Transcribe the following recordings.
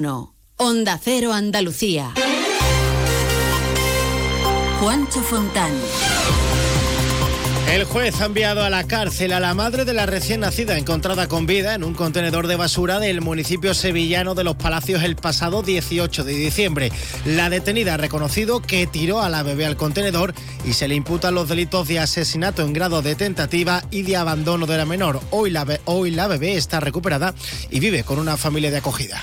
No. Onda Cero Andalucía. Juancho Fontán. El juez ha enviado a la cárcel a la madre de la recién nacida encontrada con vida en un contenedor de basura del municipio sevillano de Los Palacios el pasado 18 de diciembre. La detenida ha reconocido que tiró a la bebé al contenedor y se le imputan los delitos de asesinato en grado de tentativa y de abandono de la menor. Hoy la, hoy la bebé está recuperada y vive con una familia de acogida.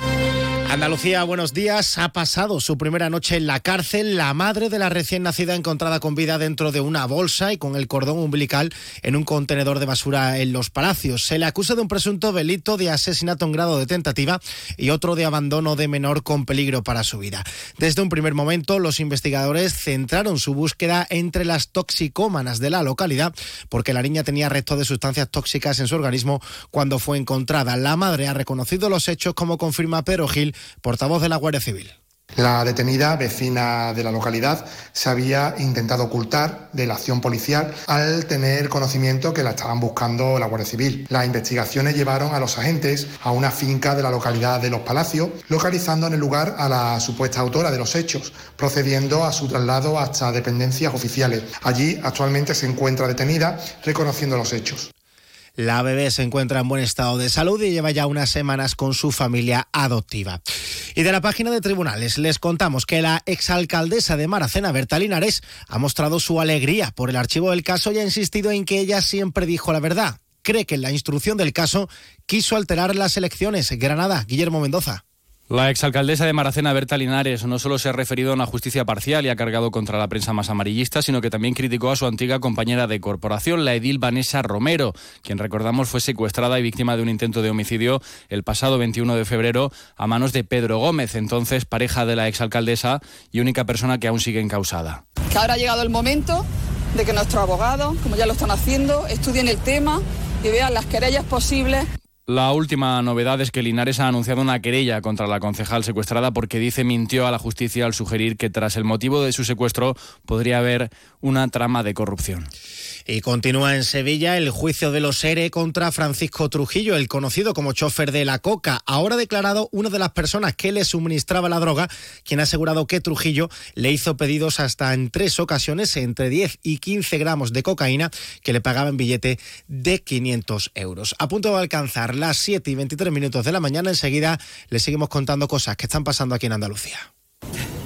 Andalucía, buenos días. Ha pasado su primera noche en la cárcel la madre de la recién nacida encontrada con vida dentro de una bolsa y con el cordón umbilical en un contenedor de basura en Los Palacios. Se le acusa de un presunto delito de asesinato en grado de tentativa y otro de abandono de menor con peligro para su vida. Desde un primer momento, los investigadores centraron su búsqueda entre las toxicómanas de la localidad porque la niña tenía restos de sustancias tóxicas en su organismo cuando fue encontrada. La madre ha reconocido los hechos como confirma Pedro Gil portavoz de la Guardia Civil. La detenida, vecina de la localidad, se había intentado ocultar de la acción policial al tener conocimiento que la estaban buscando la Guardia Civil. Las investigaciones llevaron a los agentes a una finca de la localidad de Los Palacios, localizando en el lugar a la supuesta autora de los hechos, procediendo a su traslado hasta dependencias oficiales. Allí actualmente se encuentra detenida, reconociendo los hechos. La bebé se encuentra en buen estado de salud y lleva ya unas semanas con su familia adoptiva. Y de la página de tribunales les contamos que la exalcaldesa de Maracena, Berta Linares, ha mostrado su alegría por el archivo del caso y ha insistido en que ella siempre dijo la verdad. Cree que en la instrucción del caso quiso alterar las elecciones. Granada, Guillermo Mendoza. La exalcaldesa de Maracena, Berta Linares, no solo se ha referido a una justicia parcial y ha cargado contra la prensa más amarillista, sino que también criticó a su antigua compañera de corporación, la edil Vanessa Romero, quien recordamos fue secuestrada y víctima de un intento de homicidio el pasado 21 de febrero a manos de Pedro Gómez, entonces pareja de la exalcaldesa y única persona que aún sigue encausada. Que ahora ha llegado el momento de que nuestros abogados, como ya lo están haciendo, estudien el tema y vean las querellas posibles la última novedad es que Linares ha anunciado una querella contra la concejal secuestrada porque dice mintió a la justicia al sugerir que tras el motivo de su secuestro podría haber una trama de corrupción. Y continúa en Sevilla el juicio de los ERE contra Francisco Trujillo, el conocido como chofer de la coca. Ahora declarado una de las personas que le suministraba la droga, quien ha asegurado que Trujillo le hizo pedidos hasta en tres ocasiones entre 10 y 15 gramos de cocaína que le pagaba en billete de 500 euros. A punto de alcanzar las 7 y 23 minutos de la mañana, enseguida le seguimos contando cosas que están pasando aquí en Andalucía.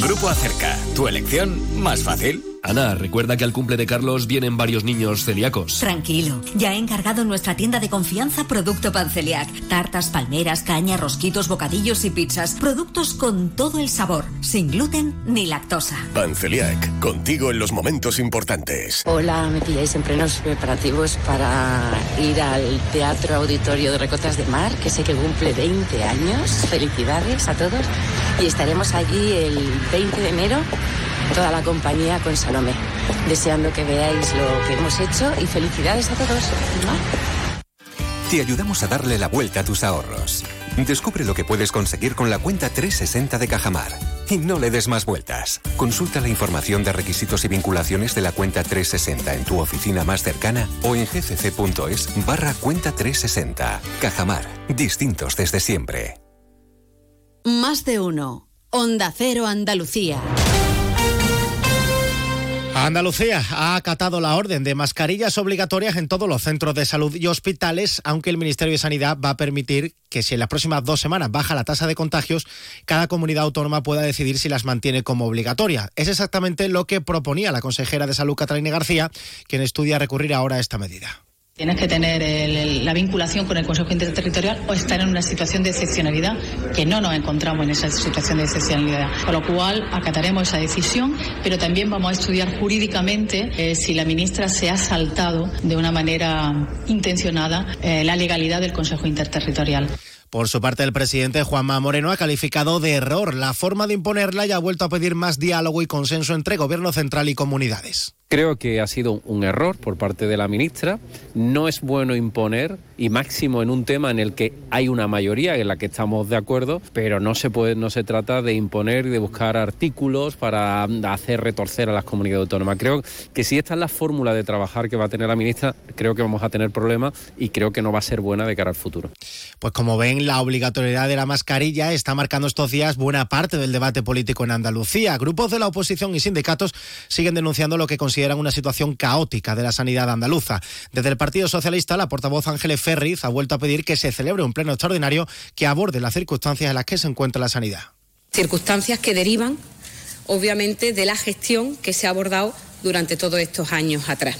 Grupo Acerca, tu elección más fácil. Ana, recuerda que al cumple de Carlos vienen varios niños celíacos. Tranquilo, ya he encargado en nuestra tienda de confianza producto Panceliac. Tartas, palmeras, caña, rosquitos, bocadillos y pizzas. Productos con todo el sabor, sin gluten ni lactosa. Panceliac, contigo en los momentos importantes. Hola, me pilláis en plenos preparativos para ir al Teatro Auditorio de Recotas de Mar, que sé que cumple 20 años. Felicidades a todos. Y estaremos allí el 20 de enero toda la compañía con Salomé. Deseando que veáis lo que hemos hecho y felicidades a todos. Te ayudamos a darle la vuelta a tus ahorros. Descubre lo que puedes conseguir con la cuenta 360 de Cajamar. Y no le des más vueltas. Consulta la información de requisitos y vinculaciones de la cuenta 360 en tu oficina más cercana o en gcc.es barra cuenta 360. Cajamar. Distintos desde siempre. Más de uno. Onda Cero Andalucía. Andalucía ha acatado la orden de mascarillas obligatorias en todos los centros de salud y hospitales, aunque el Ministerio de Sanidad va a permitir que si en las próximas dos semanas baja la tasa de contagios, cada comunidad autónoma pueda decidir si las mantiene como obligatoria. Es exactamente lo que proponía la consejera de Salud, Catalina García, quien estudia recurrir ahora a esta medida. Tienes que tener la vinculación con el Consejo Interterritorial o estar en una situación de excepcionalidad, que no nos encontramos en esa situación de excepcionalidad. Con lo cual, acataremos esa decisión, pero también vamos a estudiar jurídicamente eh, si la ministra se ha saltado de una manera intencionada eh, la legalidad del Consejo Interterritorial. Por su parte, el presidente Juanma Moreno ha calificado de error la forma de imponerla y ha vuelto a pedir más diálogo y consenso entre Gobierno central y comunidades. Creo que ha sido un error por parte de la ministra. No es bueno imponer, y máximo en un tema en el que hay una mayoría en la que estamos de acuerdo, pero no se puede, no se trata de imponer y de buscar artículos para hacer retorcer a las comunidades autónomas. Creo que si esta es la fórmula de trabajar que va a tener la ministra, creo que vamos a tener problemas y creo que no va a ser buena de cara al futuro. Pues como ven, la obligatoriedad de la mascarilla está marcando estos días buena parte del debate político en Andalucía. Grupos de la oposición y sindicatos siguen denunciando lo que consideran una situación caótica de la sanidad andaluza. Desde el Partido Socialista, la portavoz Ángeles Ferriz ha vuelto a pedir que se celebre un pleno extraordinario que aborde las circunstancias en las que se encuentra la sanidad. Circunstancias que derivan, obviamente, de la gestión que se ha abordado durante todos estos años atrás.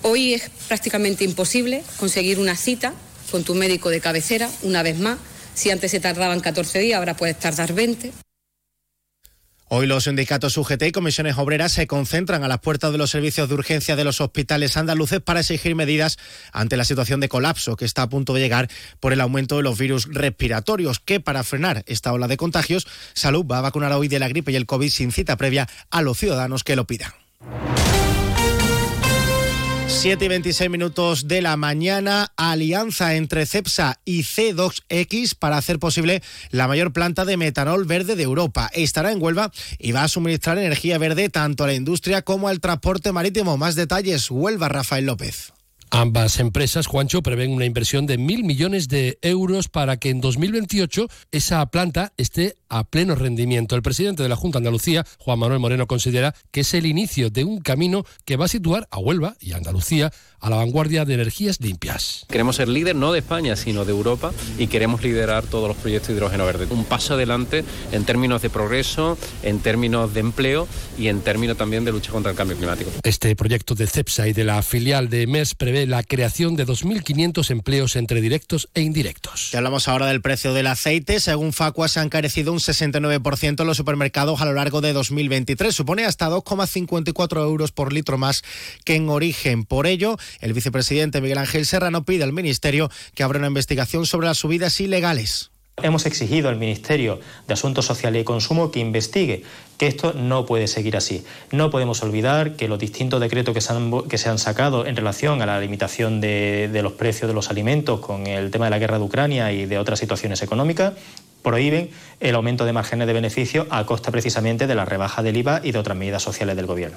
Hoy es prácticamente imposible conseguir una cita con tu médico de cabecera, una vez más. Si antes se tardaban 14 días, ahora puedes tardar 20. Hoy los sindicatos UGT y comisiones obreras se concentran a las puertas de los servicios de urgencia de los hospitales andaluces para exigir medidas ante la situación de colapso que está a punto de llegar por el aumento de los virus respiratorios, que para frenar esta ola de contagios, Salud va a vacunar hoy de la gripe y el COVID sin cita previa a los ciudadanos que lo pidan. 7 y 26 minutos de la mañana, alianza entre CEPSA y C2X para hacer posible la mayor planta de metanol verde de Europa. Estará en Huelva y va a suministrar energía verde tanto a la industria como al transporte marítimo. Más detalles, Huelva, Rafael López. Ambas empresas, Juancho, prevén una inversión de mil millones de euros para que en 2028 esa planta esté a pleno rendimiento. El presidente de la Junta de Andalucía, Juan Manuel Moreno, considera que es el inicio de un camino que va a situar a Huelva y a Andalucía a la vanguardia de energías limpias. Queremos ser líder no de España, sino de Europa y queremos liderar todos los proyectos de hidrógeno verde. Un paso adelante en términos de progreso, en términos de empleo y en términos también de lucha contra el cambio climático. Este proyecto de CEPSA y de la filial de MES prevé la creación de 2.500 empleos entre directos e indirectos. Hablamos ahora del precio del aceite. Según Facua, se ha encarecido un 69% en los supermercados a lo largo de 2023. Supone hasta 2,54 euros por litro más que en origen. Por ello, el vicepresidente Miguel Ángel Serrano pide al Ministerio que abra una investigación sobre las subidas ilegales. Hemos exigido al Ministerio de Asuntos Sociales y Consumo que investigue que esto no puede seguir así. No podemos olvidar que los distintos decretos que se han, que se han sacado en relación a la limitación de, de los precios de los alimentos con el tema de la guerra de Ucrania y de otras situaciones económicas prohíben el aumento de márgenes de beneficio a costa precisamente de la rebaja del IVA y de otras medidas sociales del Gobierno.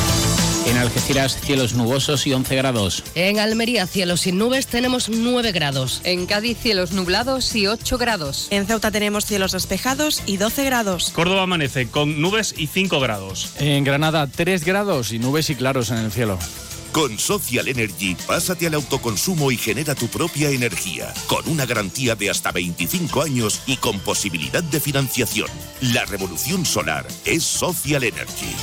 En Algeciras, cielos nubosos y 11 grados. En Almería, cielos sin nubes, tenemos 9 grados. En Cádiz, cielos nublados y 8 grados. En Ceuta tenemos cielos despejados y 12 grados. Córdoba amanece con nubes y 5 grados. En Granada, 3 grados y nubes y claros en el cielo. Con Social Energy, pásate al autoconsumo y genera tu propia energía, con una garantía de hasta 25 años y con posibilidad de financiación. La revolución solar es Social Energy.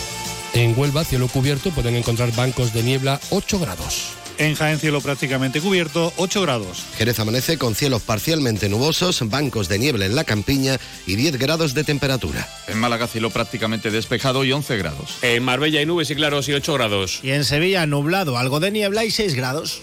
En Huelva, cielo cubierto, pueden encontrar bancos de niebla 8 grados. En Jaén, cielo prácticamente cubierto, 8 grados. Jerez amanece con cielos parcialmente nubosos, bancos de niebla en la campiña y 10 grados de temperatura. En Málaga, cielo prácticamente despejado y 11 grados. En Marbella hay nubes y claros y 8 grados. Y en Sevilla, nublado, algo de niebla y 6 grados.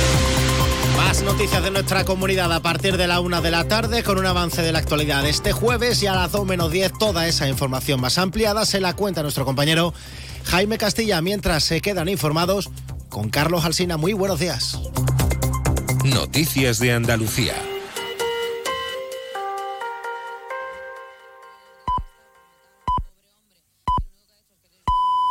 Más noticias de nuestra comunidad a partir de la una de la tarde con un avance de la actualidad este jueves y a las 2 menos 10 toda esa información más ampliada se la cuenta nuestro compañero Jaime Castilla mientras se quedan informados con Carlos Alsina. Muy buenos días. Noticias de Andalucía.